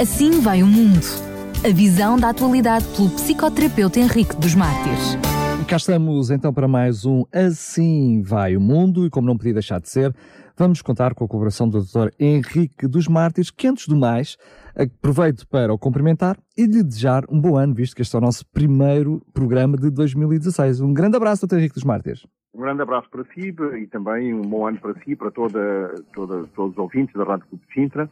Assim vai o mundo. A visão da atualidade pelo psicoterapeuta Henrique dos Mártires. Cá estamos então para mais um Assim Vai o Mundo e como não podia deixar de ser, vamos contar com a colaboração do Dr. Henrique dos Mártires, que antes do mais aproveito para o cumprimentar e lhe desejar um bom ano, visto que este é o nosso primeiro programa de 2016. Um grande abraço, Dr. Henrique dos Mártires. Um grande abraço para si e também um bom ano para si, para toda, toda, todos os ouvintes da Rádio Clube de Sintra.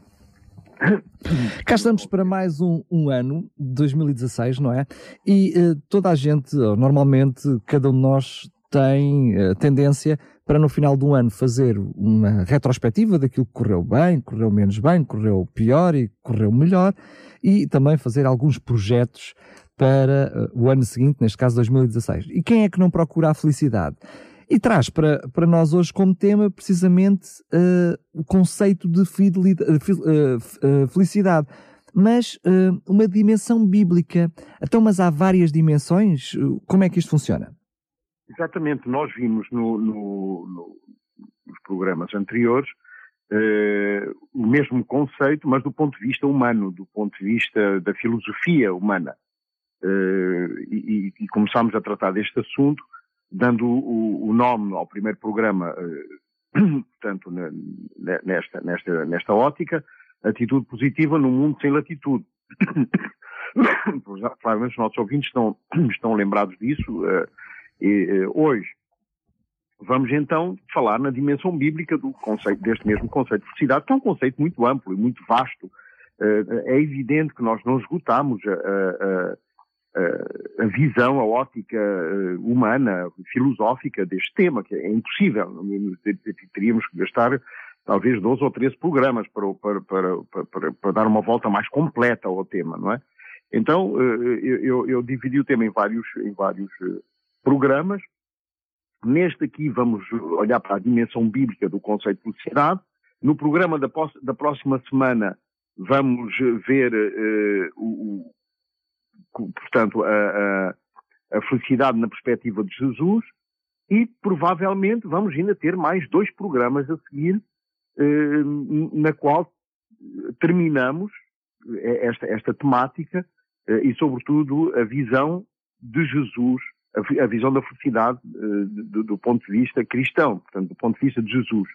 Cá estamos para mais um, um ano, 2016, não é? E uh, toda a gente, normalmente, cada um de nós tem uh, tendência para no final do ano fazer uma retrospectiva daquilo que correu bem, correu menos bem, correu pior e correu melhor, e também fazer alguns projetos para uh, o ano seguinte, neste caso 2016. E quem é que não procura a felicidade? E traz para, para nós hoje como tema precisamente uh, o conceito de uh, felicidade, mas uh, uma dimensão bíblica. Então, mas há várias dimensões? Como é que isto funciona? Exatamente, nós vimos no, no, no, nos programas anteriores o mesmo conceito, mas do ponto de vista humano, do ponto de vista da filosofia humana. e, e começámos a tratar deste assunto dando o, o nome ao primeiro programa, eh, portanto, nesta, nesta, nesta ótica, atitude positiva num mundo sem latitude. Provavelmente os nossos ouvintes estão, estão lembrados disso. Eh, e, eh, hoje vamos então falar na dimensão bíblica do conceito, deste mesmo conceito de felicidade, que é um conceito muito amplo e muito vasto. É evidente que nós não esgotamos a, a, a visão, a ótica eh, humana, filosófica deste tema, que é impossível. Teríamos que gastar talvez 12 ou 13 programas para, para, para, para, para dar uma volta mais completa ao tema, não é? Então, eh, eu, eu dividi o tema em vários, em vários eh, programas. Neste aqui vamos olhar para a dimensão bíblica do conceito de felicidade. No programa da, da próxima semana vamos ver o, portanto, a, a, a felicidade na perspectiva de Jesus e provavelmente vamos ainda ter mais dois programas a seguir, eh, na qual terminamos eh, esta, esta temática eh, e, sobretudo, a visão de Jesus, a, a visão da felicidade eh, do, do, ponto de vista cristão, portanto, do ponto de vista de Jesus.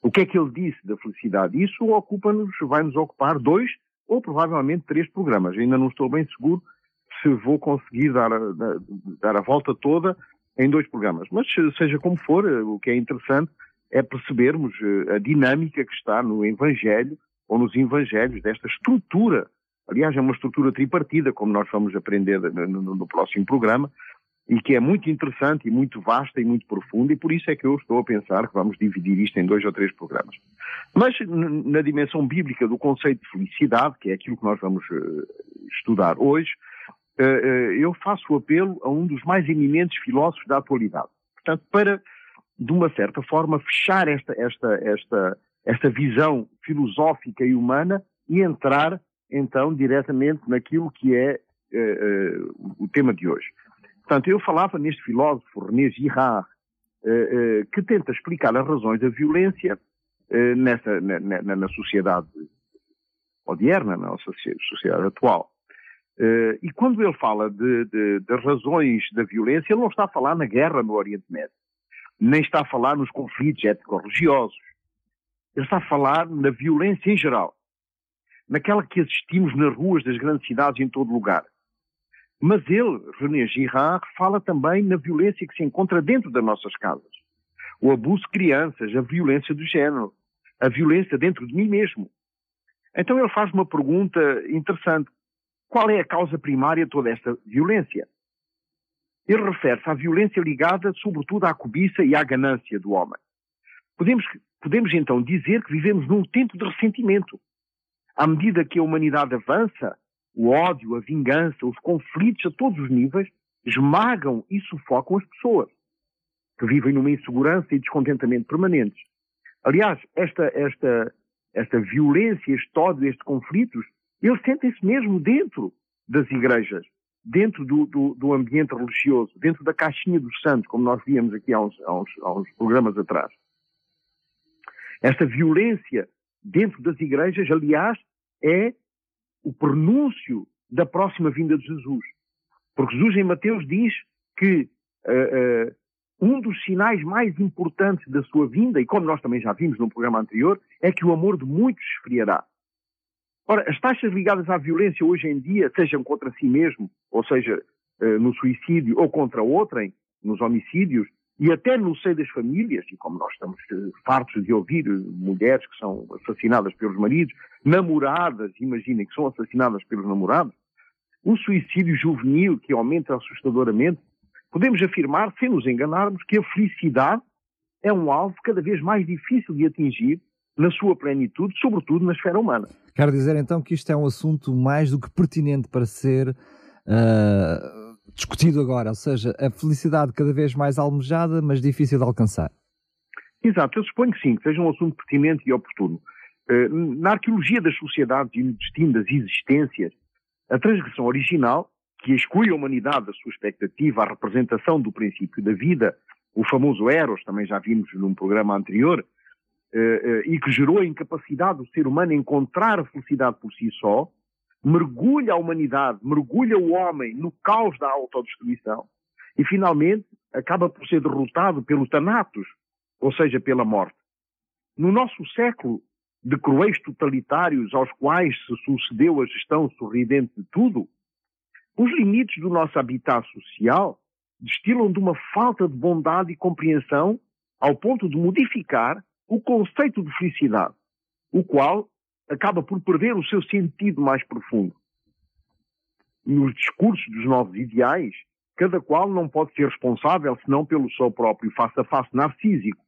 O que é que ele disse da felicidade? Isso ocupa-nos, vai-nos ocupar dois ou provavelmente três programas. Ainda não estou bem seguro se vou conseguir dar a, dar a volta toda em dois programas. Mas seja como for, eh, o que é interessante é percebermos eh, a dinâmica que está no Evangelho ou nos Evangelhos desta estrutura. Aliás, é uma estrutura tripartida, como nós vamos aprender no, próximo programa, e que é muito interessante e muito vasta e muito profunda, e por isso é que eu estou a pensar que vamos dividir isto em dois ou três programas. Mas na dimensão bíblica do conceito de felicidade, que é aquilo que nós vamos uh, estudar hoje, eh, eh, eu faço apelo a um dos mais eminentes filósofos da atualidade. Portanto, para, de uma certa forma, fechar esta, esta, esta, esta visão filosófica e humana e entrar, então, diretamente naquilo que é uh, o tema de hoje. Portanto, eu falava neste filósofo, René Girard, que tenta explicar as razões da violência nessa, na, na, na sociedade moderna, na nossa sociedade atual. Uh, e quando ele fala de, de, de, razões da violência, ele não está a falar na guerra no Oriente Médio, nem está a falar nos conflitos étnico-religiosos. Ele está a falar na violência em geral, naquela que assistimos nas ruas das grandes cidades em todo lugar. Mas ele, René Girard, fala também na violência que se encontra dentro das nossas casas. O abuso de crianças, a violência do género, a violência dentro de mim mesmo. Então ele faz uma pergunta interessante. Qual é a causa primária de toda esta violência? Ele refere-se à violência ligada, sobretudo, à cobiça e à ganância do homem. Podemos, podemos então dizer que vivemos num tempo de ressentimento. À medida que a humanidade avança, o ódio, a vingança, os conflitos a todos os níveis esmagam e sufocam as pessoas, que vivem numa insegurança e descontentamento permanentes. Aliás, esta, esta, esta violência, este ódio, estes conflitos eles sentem-se mesmo dentro das igrejas, dentro do, do, do, ambiente religioso, dentro da caixinha dos santos, como nós víamos aqui há uns, há uns, há uns programas atrás. Esta violência dentro das igrejas, aliás, é o prenúncio da próxima vinda de Jesus. Porque Jesus em Mateus diz que uh, uh, um dos sinais mais importantes da sua vinda, e como nós também já vimos no programa anterior, é que o amor de muitos esfriará. Ora, as taxas ligadas à violência hoje em dia, sejam contra si mesmo, ou seja, uh, no suicídio, ou contra outrem, nos homicídios, e até no seio das famílias, e como nós estamos fartos de ouvir mulheres que são assassinadas pelos maridos, namoradas, imaginem, que são assassinadas pelos namorados, um suicídio juvenil que aumenta assustadoramente, podemos afirmar, sem nos enganarmos, que a felicidade é um alvo cada vez mais difícil de atingir na sua plenitude, sobretudo na esfera humana. Quero dizer então que isto é um assunto mais do que pertinente para ser uh, discutido agora, ou seja, a felicidade cada vez mais almejada, mas difícil de alcançar. Exato, eu suponho que sim, que seja um assunto pertinente e oportuno. Uh, na arqueologia das sociedades e no destino das existências, a transgressão original, que exclui a humanidade da sua expectativa, a representação do princípio da vida, o famoso Eros, também já vimos num programa anterior, e que gerou a incapacidade do ser humano encontrar a felicidade por si só, mergulha a humanidade, mergulha o homem no caos da autodestruição e finalmente acaba por ser derrotado pelo Thanatos, ou seja, pela morte. No nosso século, de cruéis totalitários aos quais se sucedeu a gestão sorridente de tudo, os limites do nosso habitat social destilam de uma falta de bondade e compreensão ao ponto de modificar o conceito de felicidade, o qual acaba por perder o seu sentido mais profundo. Nos discursos dos novos ideais, cada qual não pode ser responsável senão pelo seu próprio face-a-face narcísico,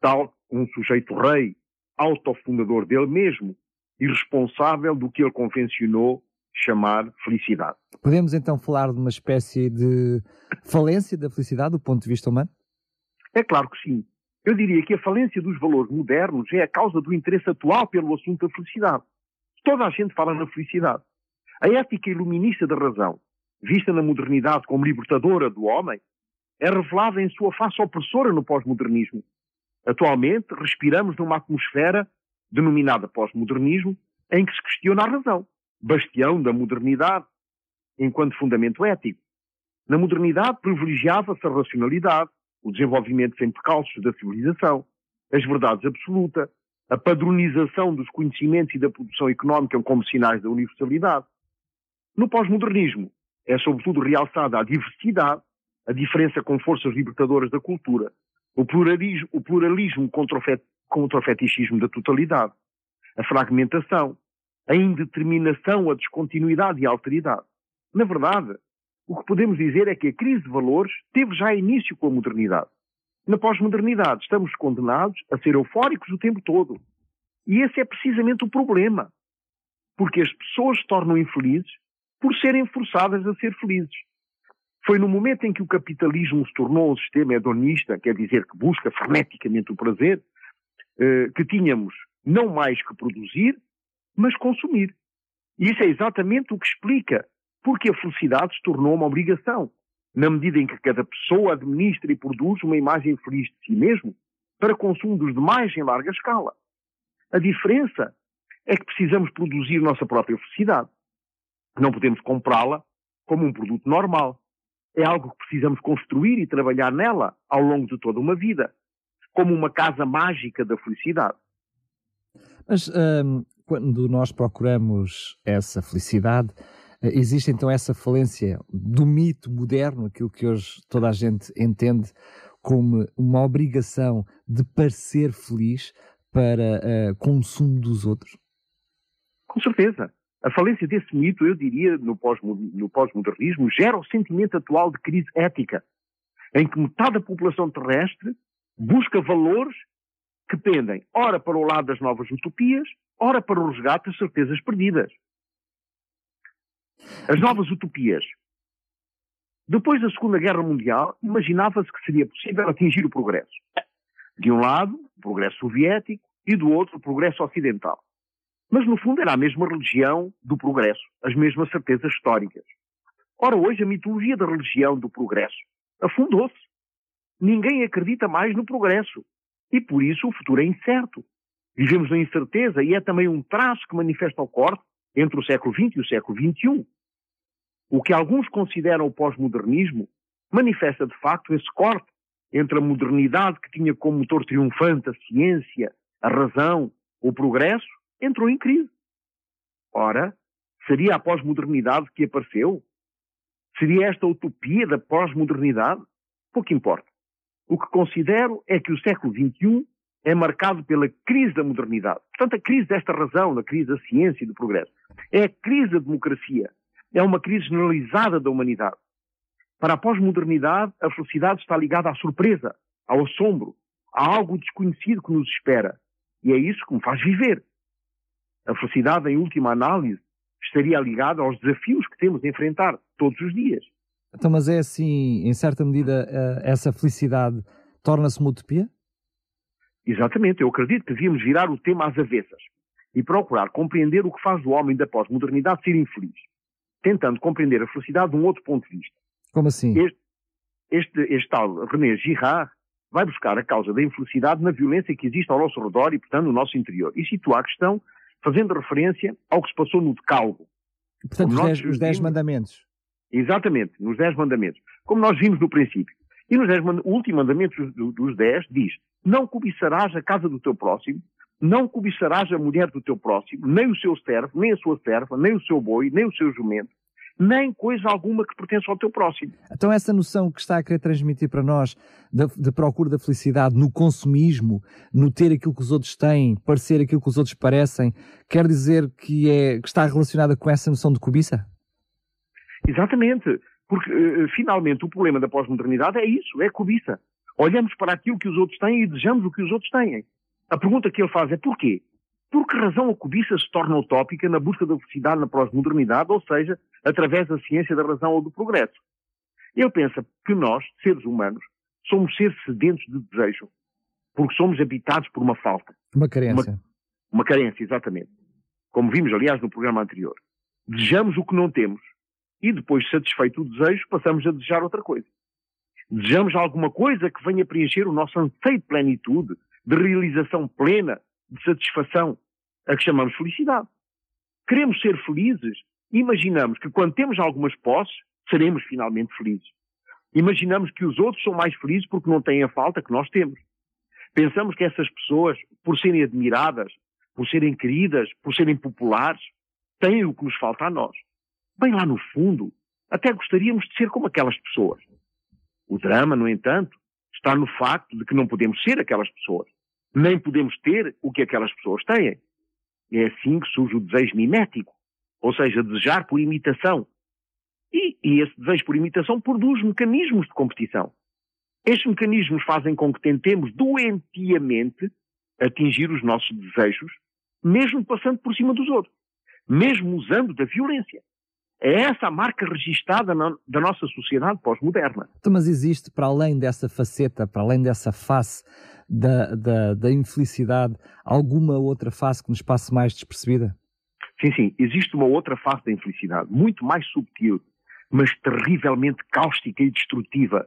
tal um sujeito rei autofundador dele mesmo e responsável do que ele convencionou chamar felicidade. Podemos então falar de uma espécie de falência da felicidade do ponto de vista humano? É claro que sim. Eu diria que a falência dos valores modernos é a causa do interesse atual pelo assunto da felicidade. Toda a gente fala na felicidade. A ética iluminista da razão, vista na modernidade como libertadora do homem, é revelada em sua face opressora no pós-modernismo. Atualmente, respiramos numa atmosfera denominada pós-modernismo, em que se questiona a razão, bastião da modernidade, enquanto fundamento ético. Na modernidade privilegiava-se a racionalidade, o desenvolvimento sem precalços da civilização, as verdades absolutas, a padronização dos conhecimentos e da produção económica como sinais da universalidade. No pós-modernismo, é sobretudo realçada a diversidade, a diferença com forças libertadoras da cultura, o pluralismo, o pluralismo contra, o fet, contra o fetichismo da totalidade, a fragmentação, a indeterminação, a descontinuidade e a alteridade. Na verdade, o que podemos dizer é que a crise de valores teve já início com a modernidade. Na pós-modernidade estamos condenados a ser eufóricos o tempo todo. E esse é precisamente o problema. Porque as pessoas se tornam infelizes por serem forçadas a ser felizes. Foi no momento em que o capitalismo se tornou um sistema hedonista, quer dizer, que busca freneticamente o prazer, eh, que tínhamos não mais que produzir, mas consumir. E isso é exatamente o que explica porque a felicidade se tornou uma obrigação, na medida em que cada pessoa administra e produz uma imagem feliz de si mesmo para consumo dos demais em larga escala. A diferença é que precisamos produzir nossa própria felicidade. Não podemos comprá-la como um produto normal é algo que precisamos construir e trabalhar nela ao longo de toda uma vida, como uma casa mágica da felicidade. Mas hum, quando nós procuramos essa felicidade, existe então essa falência do mito moderno, aquilo que hoje toda a gente entende como uma obrigação de parecer feliz para uh, consumo dos outros? Com certeza. A falência desse mito, eu diria, no pós-modernismo, gera o sentimento atual de crise ética, em que metade da população terrestre busca valores que pendem, ora para o lado das novas utopias, ora para o resgate das certezas perdidas. As novas utopias. Depois da Segunda Guerra Mundial, imaginava-se que seria possível atingir o progresso. De um lado, o progresso soviético, e do outro, o progresso ocidental. Mas, no fundo, era a mesma religião do progresso, as mesmas certezas históricas. Ora, hoje, a mitologia da religião do progresso afundou-se. Ninguém acredita mais no progresso. E, por isso, o futuro é incerto. Vivemos na incerteza e é também um traço que manifesta o corte entre o século XX e o século XXI. O que alguns consideram o pós-modernismo manifesta de facto esse corte entre a modernidade que tinha como motor triunfante a ciência, a razão, o progresso, entrou em crise. Ora, seria a pós-modernidade que apareceu? Seria esta utopia da pós-modernidade? Pouco importa. O que considero é que o século XXI é marcado pela crise da modernidade. Portanto, a crise desta razão, a crise da ciência e do progresso. É a crise da democracia. É uma crise generalizada da humanidade. Para a pós-modernidade, a felicidade está ligada à surpresa, ao assombro, a algo desconhecido que nos espera. E é isso que me faz viver. A felicidade, em última análise, estaria ligada aos desafios que temos de enfrentar todos os dias. Então, mas é assim, em certa medida, eh, essa felicidade torna-se uma utopia? Exatamente. Eu acredito que devíamos virar o tema às avessas e procurar compreender o que faz o homem da pós-modernidade ser infeliz, tentando compreender a felicidade de um outro ponto de vista. Como assim? Este, este, este tal René Girard vai buscar a causa da infelicidade na violência que existe ao nosso redor e, portanto, no nosso interior. E situa a questão fazendo referência ao que se passou no Decálogo. Portanto, os dez, os dez, mandamentos. Exatamente, nos Dez Mandamentos. Como nós vimos no princípio. E nos dez, o último mandamento dos, Dez diz: Não cobiçarás a casa do teu próximo, não cobiçarás a mulher do teu próximo, nem o seu servo, nem a sua serva, nem o seu boi, nem o seu jumento, nem coisa alguma que pertence ao teu próximo. Então, essa noção que está a querer transmitir para nós de, de, procura da felicidade no consumismo, no ter aquilo que os outros têm, parecer aquilo que os outros parecem, quer dizer que, é, que está relacionada com essa noção de cobiça? Exatamente. Porque, uh, finalmente, o problema da pós-modernidade é isso, é cobiça. Olhamos para aquilo que os outros têm e desejamos o que os outros têm. A pergunta que ele faz é porquê? Por que razão a cobiça se torna utópica na busca da felicidade na pós-modernidade, ou seja, através da ciência da razão ou do progresso? Ele pensa que nós, seres humanos, somos seres sedentos de desejo, porque somos habitados por uma falta. Uma carência. Uma, uma carência, exatamente. Como vimos, aliás, no programa anterior. Desejamos o que não temos e depois, satisfeito o desejo, passamos a desejar outra coisa. Desejamos alguma coisa que venha preencher o nosso anseio de plenitude, de realização plena, de satisfação, a que chamamos felicidade. Queremos ser felizes, imaginamos que quando temos algumas posses, seremos finalmente felizes. Imaginamos que os outros são mais felizes porque não têm a falta que nós temos. Pensamos que essas pessoas, por serem admiradas, por serem queridas, por serem populares, têm o que nos falta a nós. Bem lá no fundo, até gostaríamos de ser como aquelas pessoas. O drama, no entanto, está no facto de que não podemos ser aquelas pessoas. Nem podemos ter o que aquelas pessoas têm. É assim que surge o desejo mimético, ou seja, desejar por imitação. E, e esse desejo por imitação produz mecanismos de competição. Estes mecanismos fazem com que tentemos doentiamente atingir os nossos desejos, mesmo passando por cima dos outros, mesmo usando da violência. É essa a marca registada na, da nossa sociedade pós-moderna. Então, mas existe, para além dessa faceta, para além dessa face da, da, da infelicidade, alguma outra face que nos passe mais despercebida? Sim, sim. Existe uma outra face da infelicidade, muito mais subtil, mas terrivelmente cáustica e destrutiva,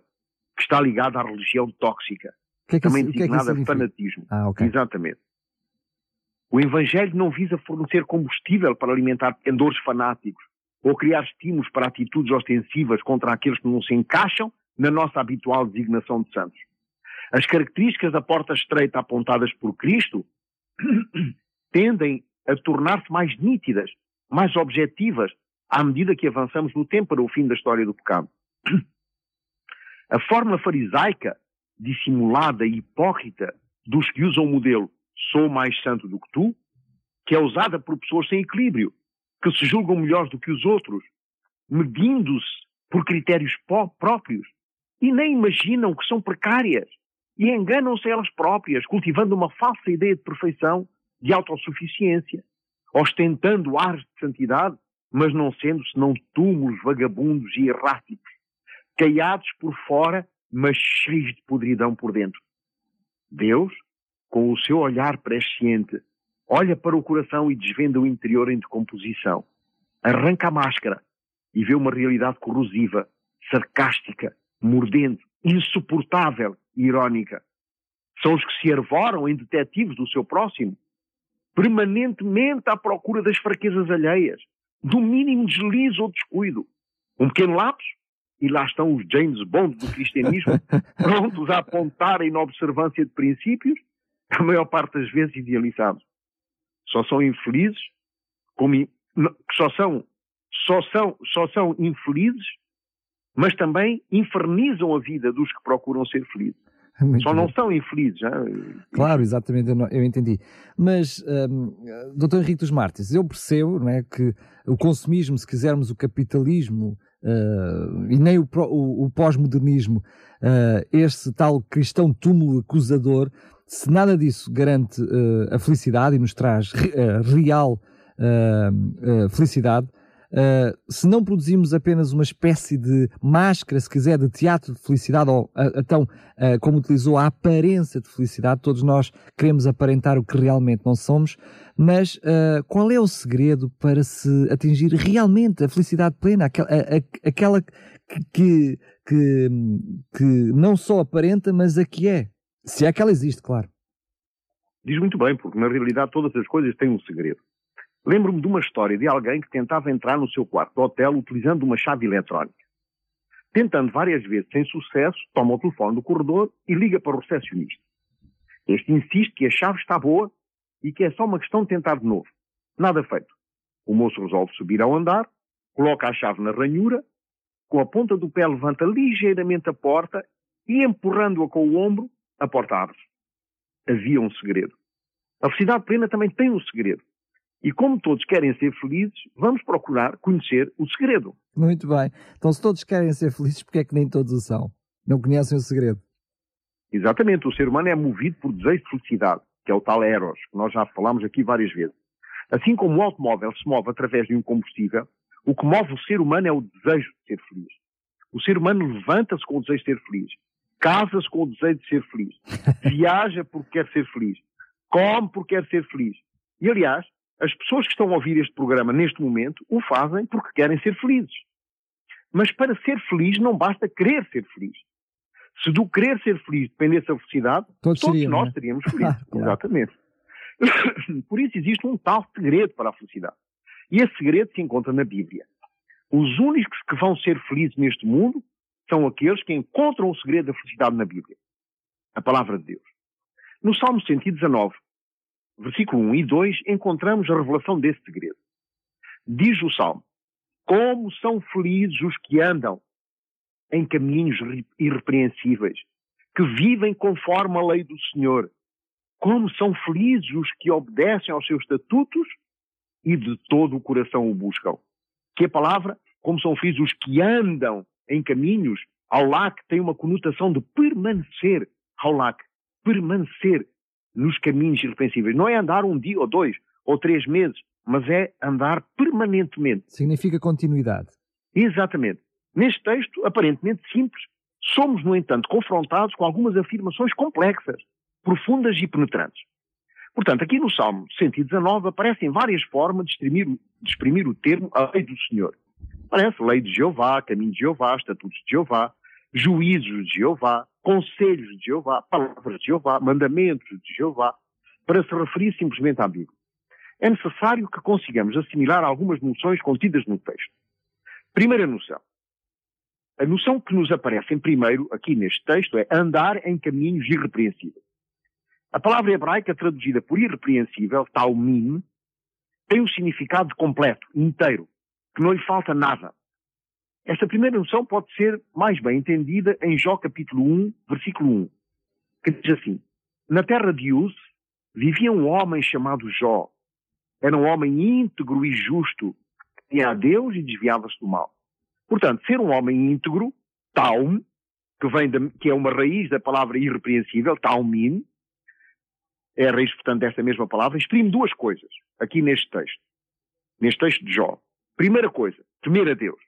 que está ligada à religião tóxica, que é que também isso, designada que é fanatismo. Ah, okay. Exatamente. O Evangelho não visa fornecer combustível para alimentar pendores fanáticos, ou criar estímulos para atitudes ostensivas contra aqueles que não se encaixam na nossa habitual designação de santos. As características da porta estreita apontadas por Cristo tendem a tornar-se mais nítidas, mais objetivas, à medida que avançamos no tempo para o fim da história do pecado. A fórmula farisaica, dissimulada e hipócrita dos que usam o modelo sou mais santo do que tu, que é usada por pessoas sem equilíbrio, que se julgam melhores do que os outros, medindo-se por critérios próprios e nem imaginam que são precárias e enganam-se elas próprias, cultivando uma falsa ideia de perfeição, de autossuficiência, ostentando ares de santidade, mas não sendo senão túmulos vagabundos e erráticos, caiados por fora, mas cheios de podridão por dentro. Deus, com o seu olhar presciente, olha para o coração e desvenda o interior em decomposição. Arranca a máscara e vê uma realidade corrosiva, sarcástica, mordente, insuportável e irónica. São os que se arvoram em detetives do seu próximo. permanentemente à procura das fraquezas alheias, do mínimo deslize ou descuido. Um pequeno lapso, e lá estão os James Bond do cristianismo, prontos a apontarem na observância de princípios, a maior parte das vezes idealizados. Só são infelizes, como, só são, só são, só são infelizes, mas também infernizam a vida dos que procuram ser felizes. Muito Só bom. não são infelizes. Claro, exatamente, eu, eu entendi. Mas, um, doutor Henrique dos Martins, eu percebo não é, que o consumismo, se quisermos o capitalismo, uh, e nem o, o, o pós-modernismo, uh, este tal cristão túmulo acusador, se nada disso garante uh, a felicidade e nos traz real felicidade, Uh, se não produzimos apenas uma espécie de máscara, se quiser, de teatro de felicidade, ou então, uh, como utilizou a aparência de felicidade, todos nós queremos aparentar o que realmente não somos, mas uh, qual é o segredo para se atingir realmente a felicidade plena, aquela, a, a, aquela que, que, que não só aparenta, mas a que é? Se é que ela existe, claro. Diz muito bem, porque na realidade todas as coisas têm um segredo. Lembro-me de uma história de alguém que tentava entrar no seu quarto de hotel utilizando uma chave eletrónica. Tentando várias vezes sem sucesso, toma o telefone do corredor e liga para o recepcionista. Este insiste que a chave está boa e que é só uma questão de tentar de novo. Nada feito. O moço resolve subir ao andar, coloca a chave na ranhura, com a ponta do pé levanta ligeiramente a porta e, empurrando-a com o ombro, a porta abre-se. Havia um segredo. A felicidade plena também tem um segredo. E como todos querem ser felizes, vamos procurar conhecer o segredo. Muito bem. Então, se todos querem ser felizes, porque é que nem todos o são? Não conhecem o segredo? Exatamente. O ser humano é movido por desejo de felicidade, que é o tal Eros, que nós já falámos aqui várias vezes. Assim como o automóvel se move através de um combustível, o que move o ser humano é o desejo de ser feliz. O ser humano levanta-se com o desejo de ser feliz, casa-se com o desejo de ser feliz, viaja porque quer ser feliz, come porque quer ser feliz. E, aliás, as pessoas que estão a ouvir este programa neste momento o fazem porque querem ser felizes. Mas para ser feliz não basta querer ser feliz. Se do querer ser feliz dependesse a felicidade, todos, todos seriam, nós seríamos né? felizes. Exatamente. Por isso existe um tal segredo para a felicidade. E esse segredo se encontra na Bíblia. Os únicos que vão ser felizes neste mundo são aqueles que encontram o segredo da felicidade na Bíblia. A palavra de Deus. No Salmo 119, versículo 1 e 2, encontramos a revelação desse segredo. Diz o Salmo: Como são felizes os que andam em caminhos irrepreensíveis, que vivem conforme a lei do Senhor. Como são felizes os que obedecem aos seus estatutos e de todo o coração o buscam. Que a palavra, como são felizes os que andam em caminhos, ao lá que tem uma conotação de permanecer, ao lá permanecer, nos caminhos irrepreensíveis. Não é andar um dia ou dois ou três meses, mas é andar permanentemente. Significa continuidade. Exatamente. Neste texto, aparentemente simples, somos, no entanto, confrontados com algumas afirmações complexas, profundas e penetrantes. Portanto, aqui no Salmo 119 aparecem várias formas de exprimir, de exprimir o termo a lei do Senhor. Aparece lei de Jeová, caminho de Jeová, estatutos de Jeová, juízos de Jeová, conselhos de Jeová, palavras de Jeová, mandamentos de Jeová, para se referir simplesmente à Bíblia. É necessário que consigamos assimilar algumas noções contidas no texto. Primeira noção. A noção que nos aparece em primeiro aqui neste texto é andar em caminhos irrepreensíveis. A palavra hebraica traduzida por irrepreensível, talmim, tem um significado completo, inteiro, que não lhe falta nada. Esta primeira noção pode ser mais bem entendida em Jó capítulo 1, versículo 1, que diz assim: Na terra de Uz vivia um homem chamado Jó. Era um homem íntegro e justo, que tinha a Deus e desviava-se do mal. Portanto, ser um homem íntegro, taum, que, vem de, que é uma raiz da palavra irrepreensível, taumin, é a raiz, portanto, desta mesma palavra, exprime duas coisas aqui neste texto. Neste texto de Jó. Primeira coisa, temer a Deus.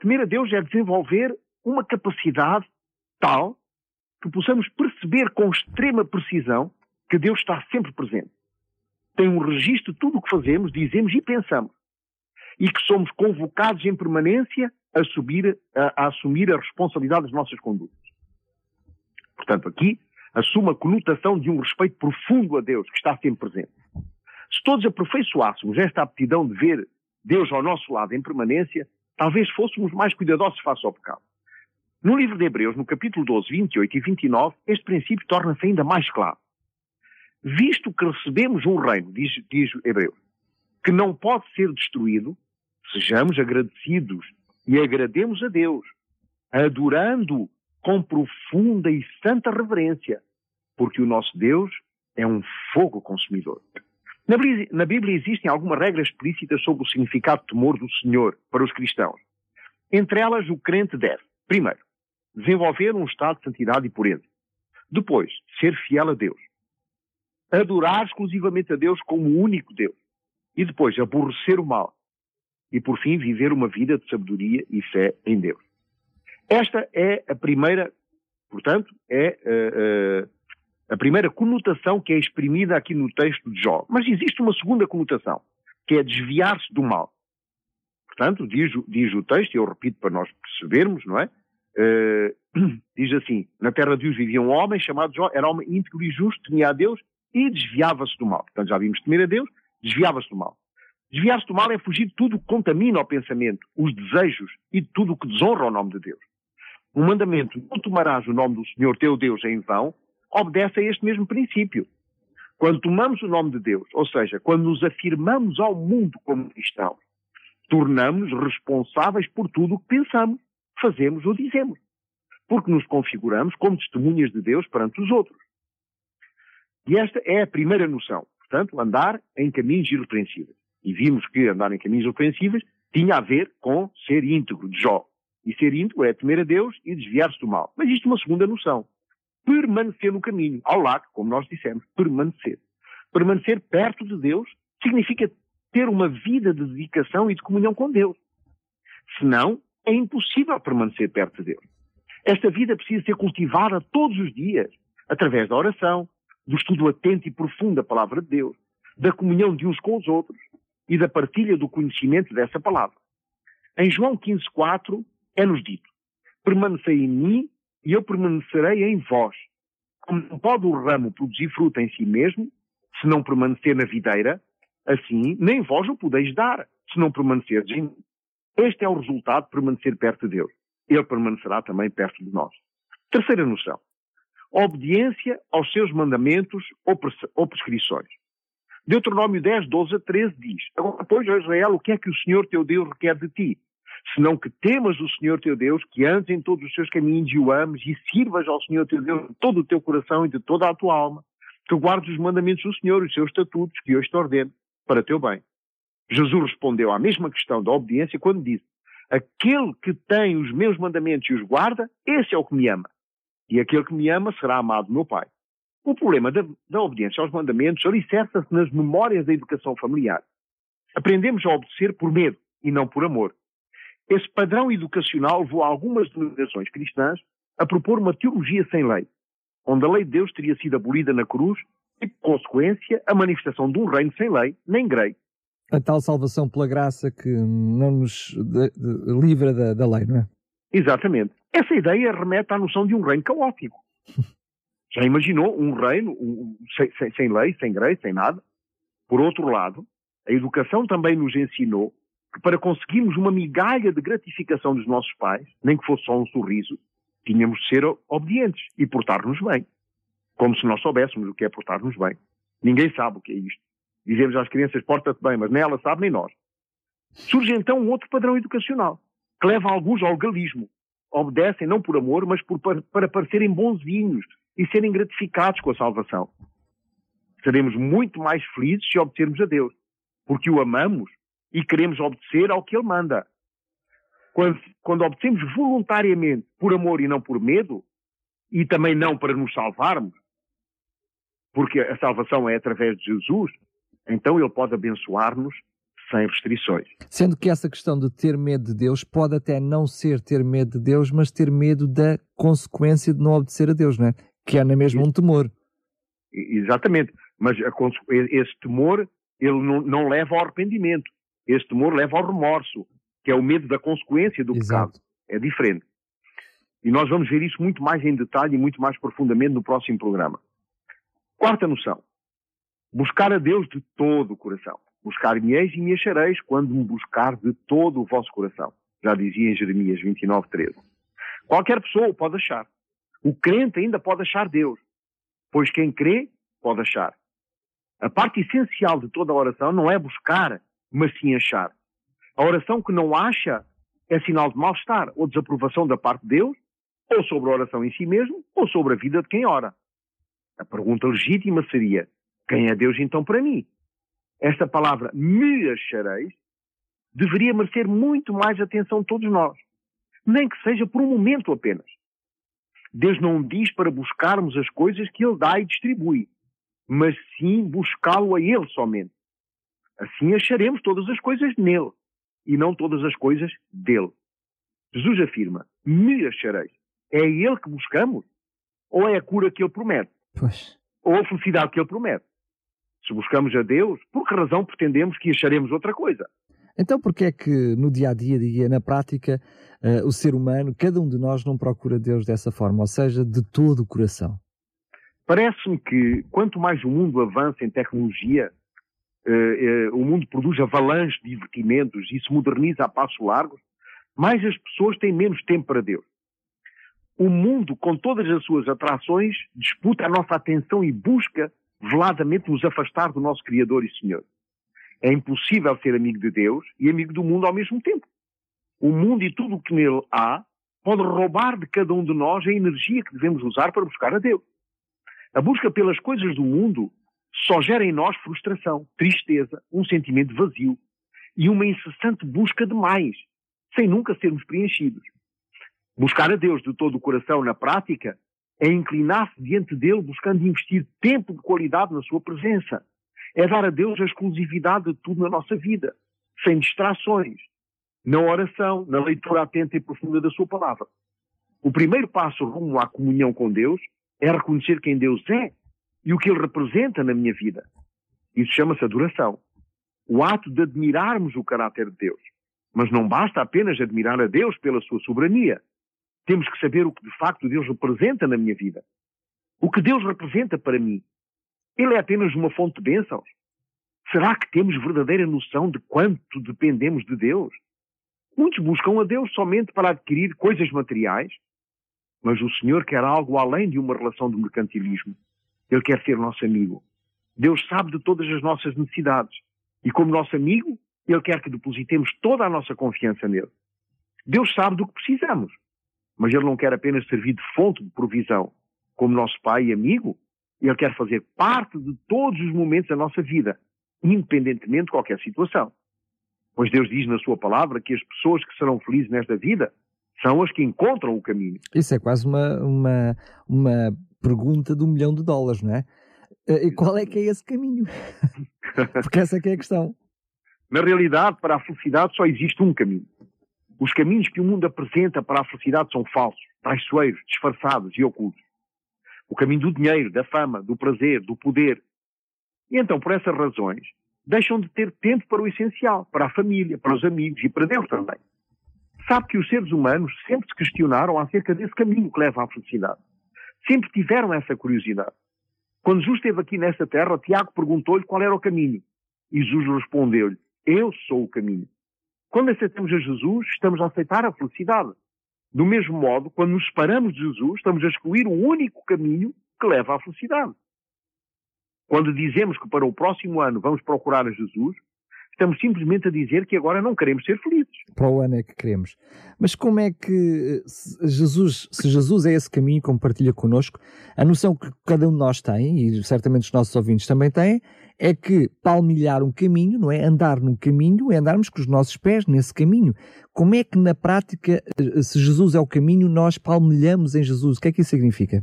Temer a Deus é desenvolver uma capacidade tal que possamos perceber com extrema precisão que Deus está sempre presente. Tem um registro de tudo o que fazemos, dizemos e pensamos. E que somos convocados em permanência a, subir, a, a assumir a responsabilidade das nossas condutas. Portanto, aqui assume a conotação de um respeito profundo a Deus, que está sempre presente. Se todos aperfeiçoássemos esta aptidão de ver Deus ao nosso lado em permanência, talvez fôssemos mais cuidadosos face ao pecado. No livro de Hebreus, no capítulo 12, 28 e 29, este princípio torna-se ainda mais claro. Visto que recebemos um reino, diz, diz Hebreus, que não pode ser destruído, sejamos agradecidos e agrademos a Deus, adorando com profunda e santa reverência, porque o nosso Deus é um fogo consumidor. Na Bíblia, existem algumas regras explícitas sobre o significado de temor do Senhor para os cristãos. Entre elas, o crente deve, primeiro, desenvolver um estado de santidade e pureza. Depois, ser fiel a Deus. Adorar exclusivamente a Deus como o único Deus. E depois, aborrecer o mal. E por fim, viver uma vida de sabedoria e fé em Deus. Esta é a primeira, portanto, é uh, a primeira conotação que é exprimida aqui no texto de Jó. Mas existe uma segunda conotação, que é desviar-se do mal. Portanto, diz, diz, o texto, e eu repito para nós percebermos, não é? Uh, diz assim: Na terra de Deus vivia um homem chamado Jó, era homem íntegro e justo, temia a Deus e desviava-se do mal. Portanto, já vimos temer a Deus, desviava-se do mal. Desviar-se do mal é fugir de tudo que contamina o pensamento, os desejos e de tudo o que desonra o nome de Deus. O mandamento, não tomarás o nome do Senhor teu Deus em vão, obedece a este mesmo princípio. Quando tomamos o nome de Deus, ou seja, quando nos afirmamos ao mundo como cristãos, tornamos-nos responsáveis por tudo o que pensamos, fazemos ou dizemos. Porque nos configuramos como testemunhas de Deus perante os outros. E esta é a primeira noção. Portanto, andar em caminhos irrepreensíveis. E vimos que andar em caminhos irrepreensíveis tinha a ver com ser íntegro de Jó. E ser íntegro é temer a Deus e desviar-se do mal. Mas isto é uma segunda noção permanecer no caminho, ao lado, como nós dissemos, permanecer. Permanecer perto de Deus significa ter uma vida de dedicação e de comunhão com Deus. Senão, é impossível permanecer perto de Deus. Esta vida precisa ser cultivada todos os dias, através da oração, do estudo atento e profundo da palavra de Deus, da comunhão de uns com os outros e da partilha do conhecimento dessa palavra. Em João 15,4 é-nos dito: Permanecei em mim e eu permanecerei em vós. Como não pode o ramo produzir fruto em si mesmo, se não permanecer na videira, assim nem vós o podeis dar, se não permanecerdes em mim. Este é o resultado de permanecer perto de Deus. Ele permanecerá também perto de nós. Terceira noção. Obediência aos seus mandamentos ou prescrições. Deuteronômio 10, 12 a 13 diz: Agora, pois, Israel, o que é que o Senhor teu Deus requer de ti? Senão que temas o Senhor teu Deus, que andes em todos os seus caminhos e o ames, e sirvas ao Senhor teu Deus de todo o teu coração e de toda a tua alma, que guardes os mandamentos do Senhor, os seus estatutos, que hoje te ordeno, para teu bem. Jesus respondeu à mesma questão da obediência quando disse: Aquele que tem os meus mandamentos e os guarda, esse é o que me ama. E aquele que me ama será amado do meu Pai. O problema da, da obediência aos mandamentos alicerça-se nas memórias da educação familiar. Aprendemos a obedecer por medo e não por amor. Esse padrão educacional levou algumas denominações cristãs a propor uma teologia sem lei, onde a lei de Deus teria sido abolida na cruz e, por consequência, a manifestação de um reino sem lei, nem grei. A tal salvação pela graça que não nos livra da, da lei, não é? Exatamente. Essa ideia remete à noção de um reino caótico. Já imaginou um reino um, sem, sem, lei, sem grei, sem nada? Por outro lado, a educação também nos ensinou para conseguirmos uma migalha de gratificação dos nossos pais, nem que fosse só um sorriso, tínhamos de ser obedientes e portar-nos bem. Como se nós soubéssemos o que é portar-nos bem. Ninguém sabe o que é isto. Dizemos às crianças, porta-te bem, mas nem ela sabe, nem nós. Surge então um outro padrão educacional, que leva alguns ao legalismo. Obedecem não por amor, mas por, para parecerem bonzinhos e serem gratificados com a salvação. Seremos muito mais felizes se obedecermos a Deus, porque o amamos e queremos obedecer ao que ele manda. Quando, quando obedecemos voluntariamente, por amor e não por medo, e também não para nos salvarmos, porque a salvação é através de Jesus, então ele pode abençoar-nos sem restrições. Sendo que essa questão de ter medo de Deus pode até não ser ter medo de Deus, mas ter medo da consequência de não obedecer a Deus, não é? Que é na mesma um temor. Exatamente. Mas esse temor, ele não, não leva ao arrependimento. Esse temor leva ao remorso, que é o medo da consequência do Exato. pecado. É diferente. E nós vamos ver isso muito mais em detalhe e muito mais profundamente no próximo programa. Quarta noção. Buscar a Deus de todo o coração. Buscar-me-eis e me achareis quando me buscar de todo o vosso coração. Já dizia em Jeremias 29, 13. Qualquer pessoa o pode achar. O crente ainda pode achar Deus. Pois quem crê, pode achar. A parte essencial de toda a oração não é buscar, mas sim achar. A oração que não acha é sinal de mal-estar ou desaprovação da parte de Deus, ou sobre a oração em si mesmo, ou sobre a vida de quem ora. A pergunta legítima seria: quem é Deus então para mim? Esta palavra me achareis deveria merecer muito mais atenção de todos nós, nem que seja por um momento apenas. Deus não diz para buscarmos as coisas que Ele dá e distribui, mas sim buscá-lo a Ele somente. Assim acharemos todas as coisas nele e não todas as coisas dele. Jesus afirma: Me achareis. É Ele que buscamos? Ou é a cura que Ele promete? Pois. Ou a felicidade que Ele promete? Se buscamos a Deus, por que razão pretendemos que acharemos outra coisa? Então, por que é que no dia a dia, dia na prática, uh, o ser humano, cada um de nós, não procura Deus dessa forma, ou seja, de todo o coração? Parece-me que quanto mais o mundo avança em tecnologia, o mundo produz avalanches de divertimentos e se moderniza a passos largos, mais as pessoas têm menos tempo para Deus. O mundo, com todas as suas atrações, disputa a nossa atenção e busca veladamente nos afastar do nosso Criador e Senhor. É impossível ser amigo de Deus e amigo do mundo ao mesmo tempo. O mundo e tudo o que nele há pode roubar de cada um de nós a energia que devemos usar para buscar a Deus. A busca pelas coisas do mundo só gera em nós frustração, tristeza, um sentimento vazio e uma incessante busca de mais, sem nunca sermos preenchidos. Buscar a Deus de todo o coração na prática é inclinar-se diante dele buscando investir tempo de qualidade na sua presença. É dar a Deus a exclusividade de tudo na nossa vida, sem distrações, na oração, na leitura atenta e profunda da sua palavra. O primeiro passo rumo à comunhão com Deus é reconhecer quem Deus é e o que ele representa na minha vida. Isso chama-se adoração. O ato de admirarmos o caráter de Deus. Mas não basta apenas admirar a Deus pela sua soberania. Temos que saber o que de facto Deus representa na minha vida. O que Deus representa para mim. Ele é apenas uma fonte de bênçãos? Será que temos verdadeira noção de quanto dependemos de Deus? Muitos buscam a Deus somente para adquirir coisas materiais, mas o Senhor quer algo além de uma relação de mercantilismo. Ele quer ser nosso amigo. Deus sabe de todas as nossas necessidades. E como nosso amigo, Ele quer que depositemos toda a nossa confiança nele. Deus sabe do que precisamos mas ele não quer apenas servir de fonte de provisão como nosso pai e amigo, ele quer fazer parte de todos os momentos da nossa vida, independentemente de qualquer situação. Pois Deus diz na sua palavra que as pessoas que serão felizes nesta vida são as que encontram o caminho. Isso é quase uma, uma, uma pergunta de um milhão de dólares, não é? Eh, e qual é que é esse caminho? Porque essa é que é a questão. Na realidade, para a felicidade só existe um caminho. Os caminhos que o mundo apresenta para a felicidade são falsos, traiçoeiros, disfarçados e ocultos. O caminho do dinheiro, da fama, do prazer, do poder. E então, por essas razões, deixam de ter tempo para o essencial, para a família, para os amigos e para Deus também. Sabe que os seres humanos sempre se questionaram acerca desse caminho que leva à felicidade. Sempre tiveram essa curiosidade. Quando Jesus esteve aqui nesta terra, Tiago perguntou-lhe qual era o caminho. E Jesus respondeu-lhe: Eu sou o caminho. Quando aceitamos a Jesus, estamos a aceitar a felicidade. Do mesmo modo, quando nos separamos de Jesus, estamos a excluir o único caminho que leva à felicidade. Quando dizemos que para o próximo ano vamos procurar a Jesus, estamos simplesmente a dizer que agora não queremos ser felizes. Para o ano é que queremos. Mas como é que se Jesus, se Jesus é esse caminho, como partilha connosco, a noção que cada um de nós tem, e certamente os nossos ouvintes também têm, é que palmilhar um caminho, não é? Andar num caminho é andarmos com os nossos pés nesse caminho. Como é que na prática, eh, se Jesus é o caminho, nós palmilhamos em Jesus? O que é que isso significa?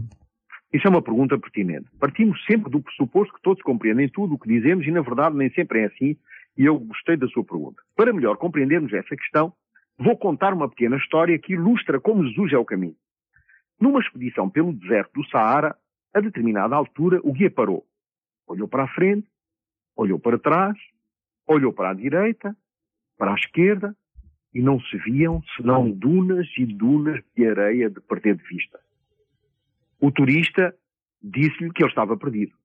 Isso é uma pergunta pertinente. Partimos sempre do pressuposto que todos compreendem tudo o que dizemos e, na verdade, nem sempre é assim. E eu gostei da sua pergunta. Para melhor compreendermos essa questão, vou contar uma pequena história que ilustra como Jesus é o caminho. Numa expedição pelo deserto do Saara, a determinada altura, o guia parou. Olhou para a frente olhou para trás, olhou para a direita, para a esquerda, e não se viam senão dunas e dunas de areia de perder de vista. O turista disse-lhe que ele estava perdido.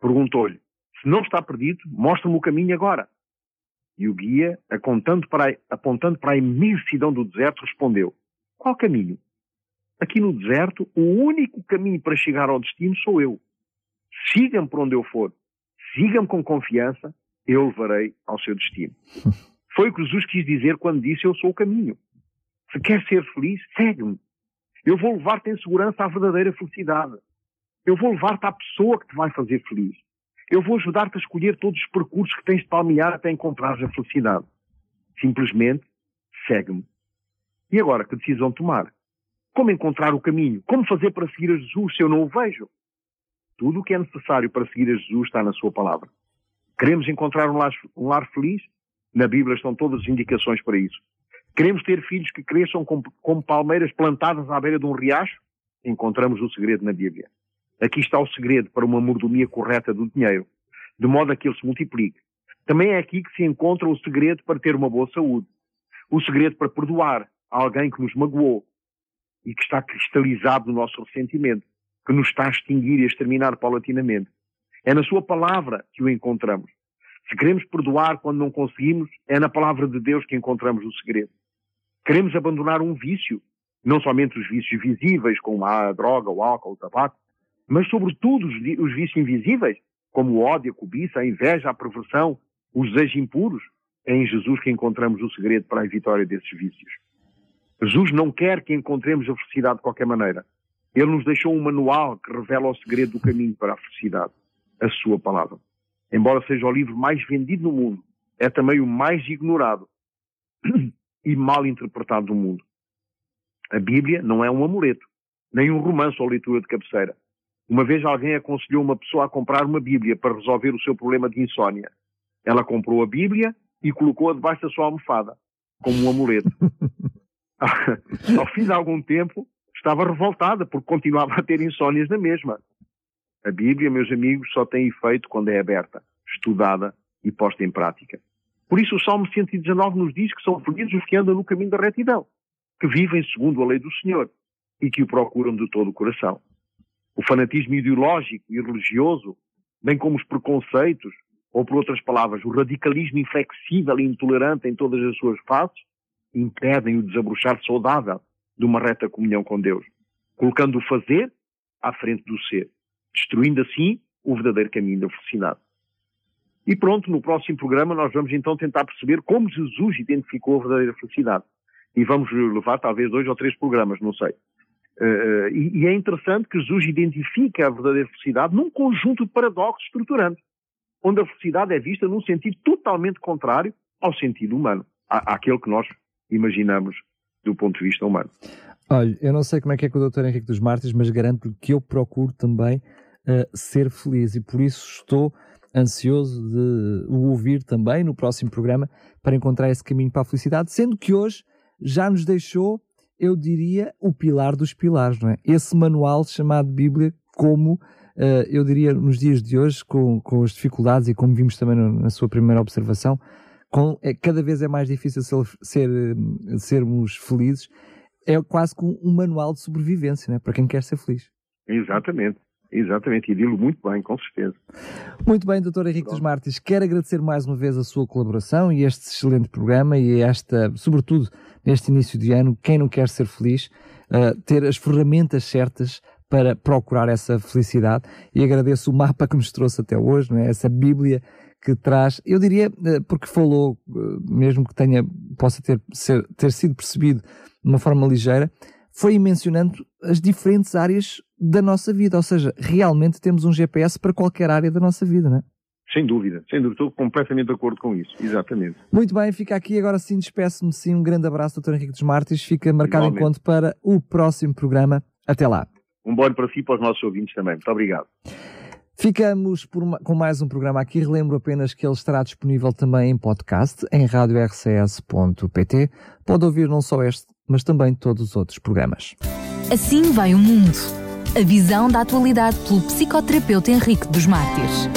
Perguntou-lhe: Se não está perdido, mostra-me o caminho agora. E o guia, apontando para, a, apontando para a imensidão do deserto, respondeu: Qual caminho? Aqui no deserto, o único caminho para chegar ao destino sou eu. Siga-me por onde eu for. Siga-me com confiança, eu levarei ao seu destino. Foi o que Jesus quis dizer quando disse: Eu sou o caminho. Se quer ser feliz, segue-me. Eu vou levar-te em segurança à verdadeira felicidade. Eu vou levar-te à pessoa que te vai fazer feliz. Eu vou ajudar-te a escolher todos os percursos que tens de palmear até encontrares a felicidade. Simplesmente segue-me. E agora, que decisão tomar? Como encontrar o caminho? Como fazer para seguir a Jesus se eu não o vejo? Tudo o que é necessário para seguir a Jesus está na sua palavra. Queremos encontrar um lar, um lar feliz? Na Bíblia estão todas as indicações para isso. Queremos ter filhos que cresçam como, como palmeiras plantadas à beira de um riacho? Encontramos o segredo na Bíblia. Aqui está o segredo para uma mordomia correta do dinheiro, de modo a que ele se multiplique. Também é aqui que se encontra o segredo para ter uma boa saúde. O segredo para perdoar alguém que nos magoou e que está cristalizado no nosso ressentimento, que nos está a extinguir e a exterminar paulatinamente. É na sua palavra que o encontramos. Se queremos perdoar quando não conseguimos, é na palavra de Deus que encontramos o segredo. Queremos abandonar um vício, não somente os vícios visíveis, como a droga, o álcool, o tabaco, mas sobretudo os, os vícios invisíveis, como o ódio, a cobiça, a inveja, a perversão, os desejos impuros, é em Jesus que encontramos o segredo para a vitória desses vícios. Jesus não quer que encontremos a felicidade de qualquer maneira. Ele nos deixou um manual que revela o segredo do caminho para a felicidade, a sua palavra. Embora seja o livro mais vendido no mundo, é também o mais ignorado e mal interpretado do mundo. A Bíblia não é um amuleto, nem um romance ou leitura de cabeceira. Uma vez alguém aconselhou uma pessoa a comprar uma Bíblia para resolver o seu problema de insônia. Ela comprou a Bíblia e colocou-a debaixo da sua almofada, como um amuleto. Ao fim de algum tempo, estava revoltada porque continuava a ter insónias na mesma. A Bíblia, meus amigos, só tem efeito quando é aberta, estudada e posta em prática. Por isso o Salmo 119 nos diz que são felizes os que andam no caminho da retidão, que vivem segundo a lei do Senhor e que o procuram de todo o coração o fanatismo ideológico e religioso, bem como os preconceitos, ou por outras palavras, o radicalismo inflexível e intolerante em todas as suas faces, impedem o desabrochar saudável de uma reta comunhão com Deus, colocando o fazer à frente do ser, destruindo assim o verdadeiro caminho da felicidade. E pronto, no próximo programa nós vamos então tentar perceber como Jesus identificou a verdadeira felicidade. E vamos levar talvez dois ou três programas, não sei. Uh, e, e, é interessante que Jesus identifica a verdadeira felicidade num conjunto de paradoxos estruturantes, onde a felicidade é vista num sentido totalmente contrário ao sentido humano, à, àquele que nós imaginamos do ponto de vista humano. Olha, eu não sei como é que é com o Dr. Henrique dos Mártires, mas garanto-lhe que eu procuro também uh, ser feliz e por isso estou ansioso de o ouvir também no próximo programa para encontrar esse caminho para a felicidade, sendo que hoje já nos deixou eu diria, o pilar dos pilares, não é? Esse manual chamado Bíblia, como uh, eu diria nos dias de hoje, com, com as dificuldades e como vimos também na sua primeira observação, com, é, cada vez é mais difícil ser, ser, eh, sermos felizes, é quase como um manual de sobrevivência, não é? Para quem quer ser feliz. Exatamente. Exatamente, e dilo muito bem, com certeza. Muito bem, doutor Henrique dos Martins, quero agradecer mais uma vez a sua colaboração e este excelente programa e esta, sobretudo neste início de ano, quem não quer ser feliz, uh, ter as ferramentas certas para procurar essa felicidade e agradeço o mapa que nos trouxe até hoje, não é? essa Bíblia que traz, eu diria, uh, porque falou, uh, mesmo que tenha, possa ter, ser, ter sido percebido de uma forma ligeira, foi mencionando as diferentes áreas da nossa vida, ou seja, realmente temos um GPS para qualquer área da nossa vida, não é? Sem dúvida, sem dúvida, estou completamente de acordo com isso, exatamente. Muito bem, fica aqui agora sim, despeço-me sim, um grande abraço, Dr. Henrique dos Martins, fica marcado Igualmente. encontro para o próximo programa, até lá. Um bom para si e para os nossos ouvintes também, muito obrigado. Ficamos com mais um programa aqui. Relembro apenas que ele estará disponível também em podcast em radiorcs.pt. Pode ouvir não só este, mas também todos os outros programas. Assim vai o mundo. A visão da atualidade pelo psicoterapeuta Henrique dos Mártires.